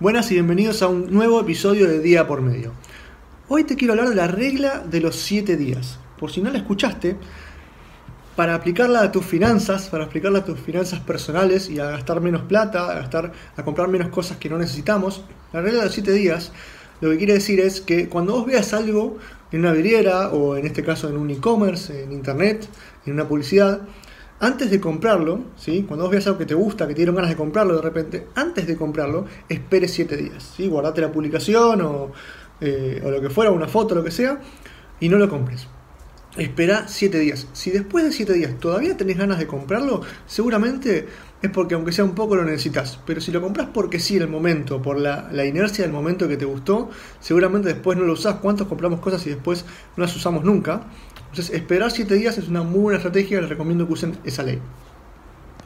Buenas y bienvenidos a un nuevo episodio de Día por Medio. Hoy te quiero hablar de la regla de los 7 días. Por si no la escuchaste, para aplicarla a tus finanzas, para aplicarla a tus finanzas personales y a gastar menos plata, a, gastar, a comprar menos cosas que no necesitamos, la regla de los 7 días lo que quiere decir es que cuando vos veas algo en una vidriera o en este caso en un e-commerce, en internet, en una publicidad, antes de comprarlo, ¿sí? cuando vos veas algo que te gusta, que te dieron ganas de comprarlo de repente, antes de comprarlo, espere 7 días. ¿sí? Guardate la publicación o, eh, o lo que fuera, una foto, lo que sea, y no lo compres. Espera 7 días. Si después de 7 días todavía tenés ganas de comprarlo, seguramente es porque aunque sea un poco lo necesitas. Pero si lo compras porque sí en el momento, por la, la, inercia del momento que te gustó, seguramente después no lo usás. ¿Cuántos compramos cosas y después no las usamos nunca? Entonces esperar 7 días es una muy buena estrategia, les recomiendo que usen esa ley.